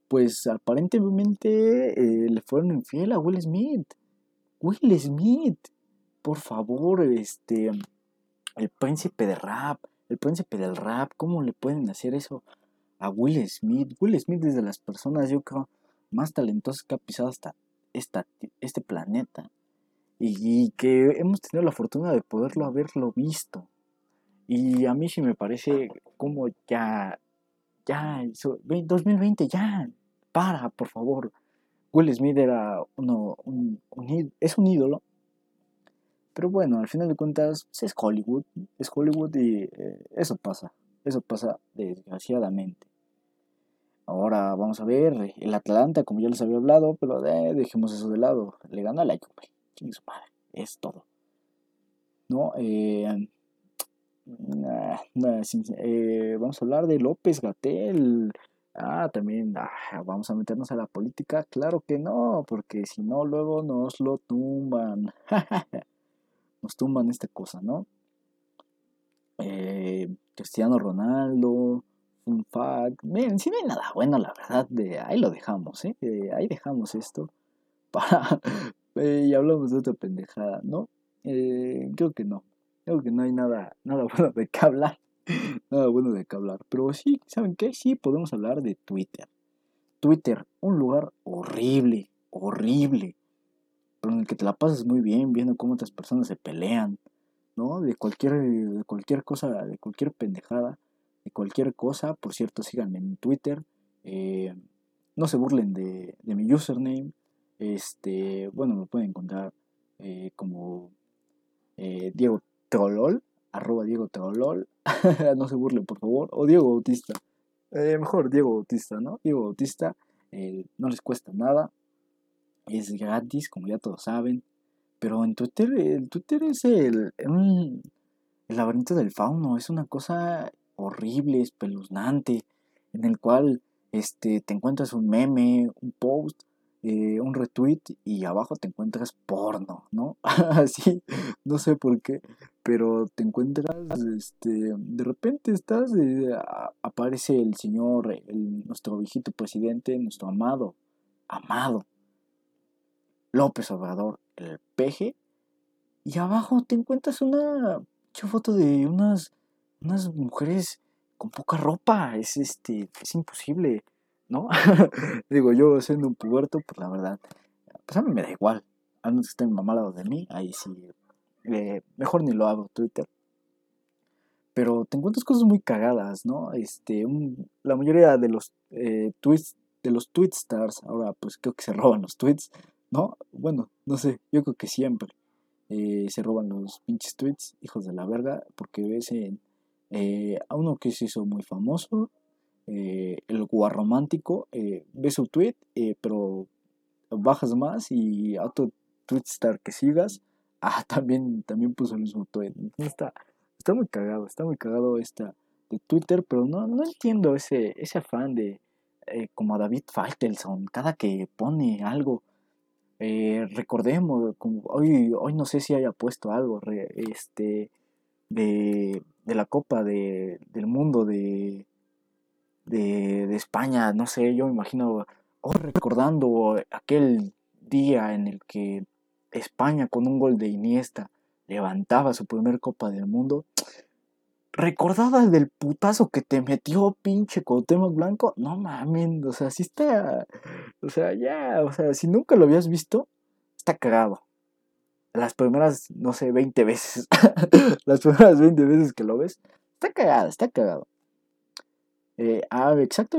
pues aparentemente le fueron infiel a Will Smith. Will Smith, por favor, este. El príncipe de rap, el príncipe del rap, ¿cómo le pueden hacer eso a Will Smith? Will Smith es de las personas, yo creo, más talentosas que ha pisado hasta esta, este planeta y, que hemos tenido la fortuna de poderlo haberlo visto. Y a mí sí me parece como ya, ya, 2020, ya, para, por favor. Will Smith era uno, un, es un ídolo, pero bueno, al final de cuentas pues, es Hollywood, es Hollywood y eh, eso pasa, eso pasa desgraciadamente. Ahora vamos a ver el Atlanta, como ya les había hablado, pero eh, dejemos eso de lado. Le gana la Juve. Es todo. ¿No? Eh, eh, vamos a hablar de López Gatel. Ah, también ah, vamos a meternos a la política. Claro que no, porque si no, luego nos lo tumban. nos tumban esta cosa, ¿no? Cristiano Ronaldo un fact. Miren, si no hay nada bueno, la verdad, de ahí lo dejamos, ¿eh? ahí dejamos esto. Eh, y hablamos de otra pendejada, ¿no? Eh, creo que no. Creo que no hay nada, nada bueno de qué hablar. nada bueno de qué hablar. Pero sí, ¿saben qué? Sí, podemos hablar de Twitter. Twitter, un lugar horrible, horrible. Pero en el que te la pasas muy bien viendo cómo otras personas se pelean, ¿no? De cualquier, de cualquier cosa, de cualquier pendejada de cualquier cosa. Por cierto, síganme en Twitter. Eh, no se burlen de, mi username. Este, bueno, me pueden encontrar eh, como eh, Diego Teolol, arroba Diego Teolol. no se burlen, por favor. O Diego Bautista. mejor Diego Bautista, ¿no? Diego Bautista. no les cuesta nada. Es gratis, como ya todos saben. Pero en Twitter, el Twitter es el, el laberinto del fauno. Es una cosa horrible, espeluznante, en el cual este, te encuentras un meme, un post, eh, un retweet y abajo te encuentras porno, ¿no? Así, no sé por qué, pero te encuentras, este, de repente estás, eh, aparece el señor, nuestro viejito presidente, nuestro amado, amado, López Obrador, el peje, y abajo te encuentras una foto de unas, unas mujeres con poca ropa, es este, es imposible. ¿no? Digo, yo siendo un puberto, pues la verdad, pues a mí me da igual. A menos que estén mamalados de mí, ahí sí, eh, mejor ni lo hago, Twitter. Pero te encuentras cosas muy cagadas, ¿no? Este, la mayoría de los eh, tweets, de los tweet stars, ahora pues creo que se roban los tweets, ¿no? Bueno, no sé, yo creo que siempre eh, se roban los pinches tweets, hijos de la verga, porque ves a uno que se hizo muy famoso, eh, el guarromántico, eh, ve su tweet, eh, pero bajas más y otro tweet star que sigas, ah, también, también puso el mismo tweet. Está, está muy cagado, está muy cagado esta de Twitter, pero no, no entiendo ese, ese afán de como a David Faitelson, cada que pone algo. recordemos, hoy, hoy no sé si haya puesto algo este, de, de la Copa de, del Mundo de, de, España, no sé, yo me imagino oh, recordando aquel día en el que España con un gol de Iniesta levantaba su primer Copa del Mundo. Recordada del putazo que te metió pinche Cuauhtémoc Blanco, no mames, o sea, si está, o sea, ya, o sea, si nunca lo habías visto, está cagado. Las primeras, no sé, 20 veces, las primeras 20 veces que lo ves, está cagado, está cagado. Eh, ah, exacto,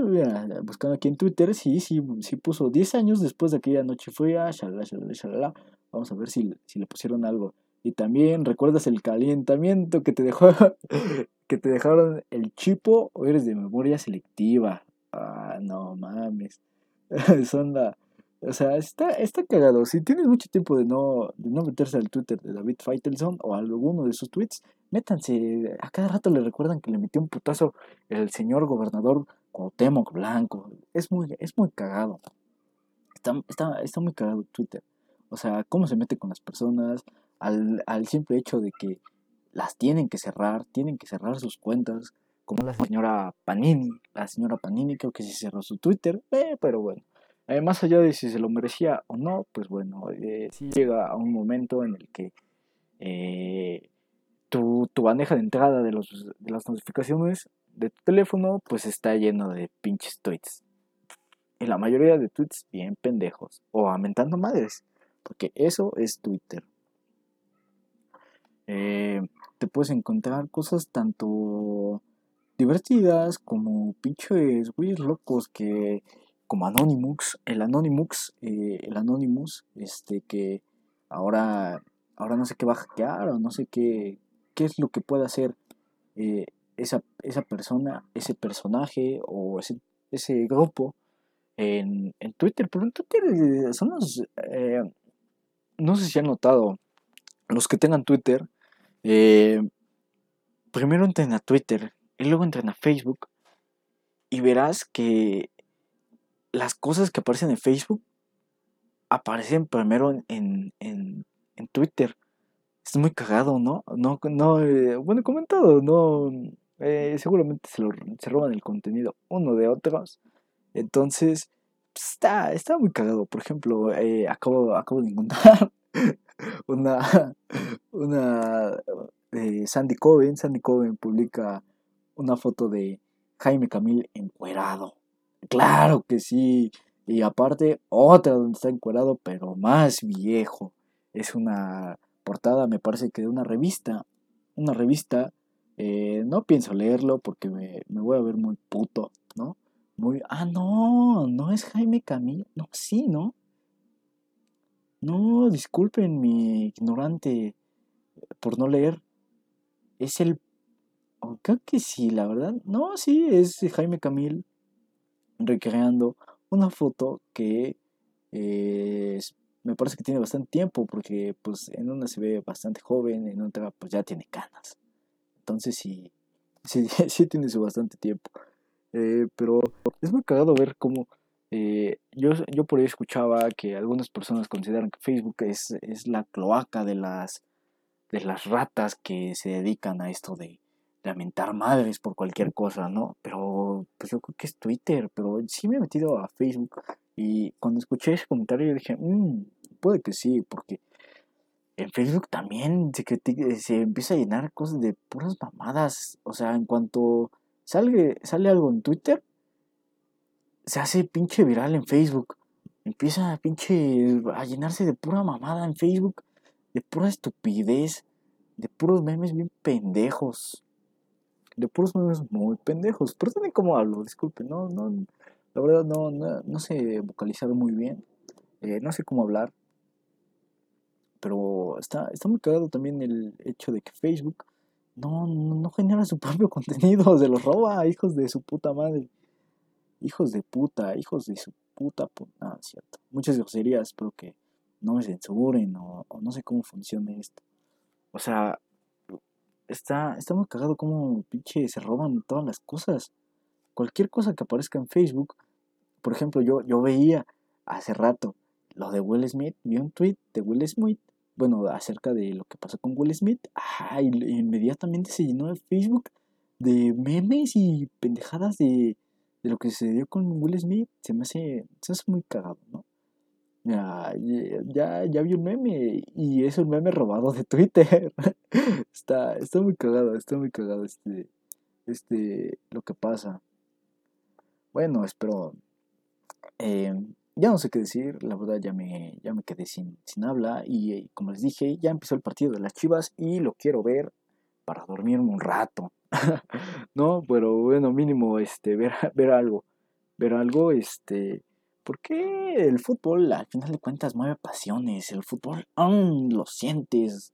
buscando aquí en Twitter, sí, sí, sí puso 10 años después de aquella noche fría, shalala, shalala, shalala. Vamos a ver si, si le pusieron algo. Y también, ¿recuerdas el calentamiento que te dejó, que te dejaron el chipo o eres de memoria selectiva? Ah, no mames. Son la, o sea, está, está cagado. Si tienes mucho tiempo de no, de no meterse al Twitter de David Feitelson o alguno de sus tweets, métanse. A cada rato le recuerdan que le metió un putazo el señor gobernador Cuauhtémoc Blanco. Es muy, es muy cagado. Está, está, está muy cagado Twitter. O sea, cómo se mete con las personas, al, al simple hecho de que las tienen que cerrar, tienen que cerrar sus cuentas, como la señora Panini. La señora Panini creo que sí cerró su Twitter, eh, pero bueno. Eh, más allá de si se lo merecía o no, pues bueno, eh, sí llega a un momento en el que eh, tu, tu, bandeja de entrada de, los, de las notificaciones de tu teléfono pues está lleno de pinches tweets. Y la mayoría de tweets bien pendejos o aumentando madres, porque eso es Twitter. te puedes encontrar cosas tanto divertidas como pinches güeyes locos que como Anonymous, el Anonymous, eh, el Anonymous, este que ahora, ahora no sé qué va a hackear o no sé qué, qué es lo que puede hacer eh, esa, esa, persona, ese personaje o ese, ese grupo en, en, Twitter. Pero en Twitter eh, son los, no sé si han notado, los que tengan Twitter, primero entren a Twitter y luego entren a Facebook y verás que las cosas que aparecen en Facebook aparecen primero en, en, en, Twitter. Es muy cagado, ¿no? No, no eh, bueno, comentado, no. Eh, seguramente se, lo, se roban el contenido uno de otros. Entonces, pues, está, está muy cagado. Por ejemplo, eh, acabo, acabo de encontrar una, una Sandy Coven. Sandy Coven publica una foto de Jaime Camil encuerado. Claro que sí. Y aparte, otra donde está encuadrado, pero más viejo. Es una portada, me parece que de una revista. Una revista. Eh, no pienso leerlo porque me, voy a ver muy puto, ¿no? Muy. Ah, no, no es Jaime Camilo. No, sí, ¿no? No, disculpen mi ignorante por no leer. Es el. Oh, creo que sí, la verdad. No, sí, es Jaime Camil recreando una foto que eh, me parece que tiene bastante tiempo porque pues en una se ve bastante joven, en otra pues ya tiene canas. Entonces sí, sí, sí tiene su bastante tiempo. Eh, pero es muy cagado ver cómo Eh, yo, yo por ahí escuchaba que algunas personas consideran que Facebook es, es la cloaca de las, de las ratas que se dedican a esto de, lamentar madres por cualquier cosa, ¿no? Pero pues yo creo que es Twitter, pero sí me he metido a Facebook y cuando escuché ese comentario yo dije, mmm, puede que sí, porque en Facebook también se, se empieza a llenar cosas de puras mamadas, o sea, en cuanto sale, sale algo en Twitter, se hace pinche viral en Facebook. Empieza pinche a llenarse de pura mamada en Facebook, de pura estupidez, de puros memes bien pendejos de puros memes muy pendejos. Perdónenme cómo hablo, disculpen, no, no, la verdad no, no, sé vocalizar muy bien, eh, no sé cómo hablar, pero está, está muy cagado también el hecho de que Facebook no, no, genera su propio contenido, se los roba, hijos de su puta madre. Hijos de puta, hijos de su puta puta. cierto. Muchas groserías, espero que no me censuren o, o no sé cómo funciona esto. O sea, está, está muy cagado como pinche se roban todas las cosas. Cualquier cosa que aparezca en Facebook, por ejemplo, yo, yo veía hace rato lo de Will Smith, vi un tweet de Will Smith, bueno, acerca de lo que pasó con Will Smith, ah, y inmediatamente se llenó el Facebook de memes y pendejadas de, de lo que se dio con Will Smith. Se me hace, se hace muy cagado, ¿no? Ya, ya, ya vi un meme y es un meme robado de Twitter. está, está muy cagado, está muy cagado este, este, lo que pasa. Bueno, espero, em, ya no sé qué decir, la verdad ya me, ya me quedé sin, sin habla y como les dije, ya empezó el partido de las Chivas y lo quiero ver para dormirme un rato. no, pero bueno, mínimo este, ver, ver algo, ver algo, este ¿Por qué el fútbol, al final de cuentas, mueve pasiones? El fútbol, lo sientes,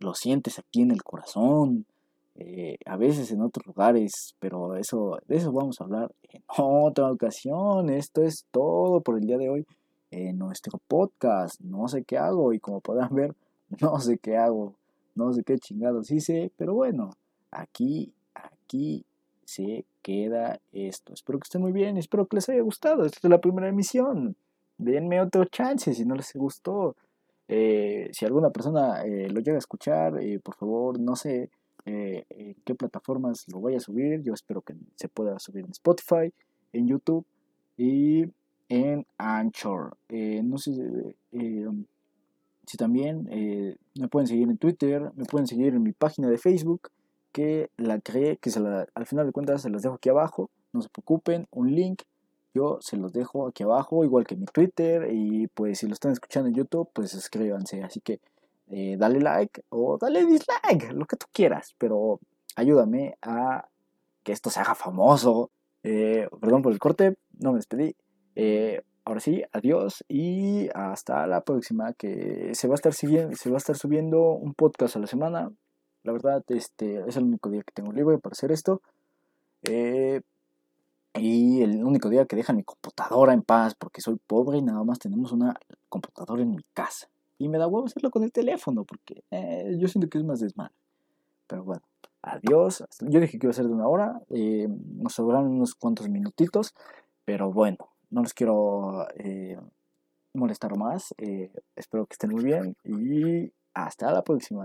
lo sientes aquí en el corazón, eh, a veces en otros lugares, pero eso, de eso vamos a hablar en otra ocasión. Esto es todo por el día de hoy en nuestro podcast. No sé qué hago y como podrán ver, no sé qué hago, no sé qué chingados hice, pero bueno, aquí, aquí se queda esto. Espero que estén muy bien, espero que les haya gustado. Esta es la primera emisión. Denme otro chance si no les gustó. Eh, si alguna persona eh, lo llega a escuchar, eh, por favor, no sé qué plataformas lo vaya a subir. Yo espero que se pueda subir en Spotify, en YouTube y en Anchor. no sé si también me pueden seguir en Twitter, me pueden seguir en mi página de Facebook que la creé, que se la, al final de cuentas se las dejo aquí abajo, no se preocupen, un link, yo se los dejo aquí abajo, igual que mi Twitter, y pues si lo están escuchando en YouTube, pues suscríbanse, así que eh, dale like o dale dislike, lo que tú quieras, pero ayúdame a que esto se haga famoso. Eh, perdón por el corte, no me despedí. Eh, ahora sí, adiós y hasta la próxima, que se va a estar siguiendo, se va a estar subiendo un podcast a la semana. La verdad, este es el único día que tengo libre para hacer esto. Eh, y el único día que dejan mi computadora en paz porque soy pobre y nada más tenemos una computadora en mi casa. Y me da huevo hacerlo con el teléfono porque eh, yo siento que es más desmadre. Pero bueno, adiós. Yo dije que iba a ser de una hora. Eh, nos sobraron unos cuantos minutitos. Pero bueno, no les quiero molestar más. espero que estén muy bien y hasta la próxima.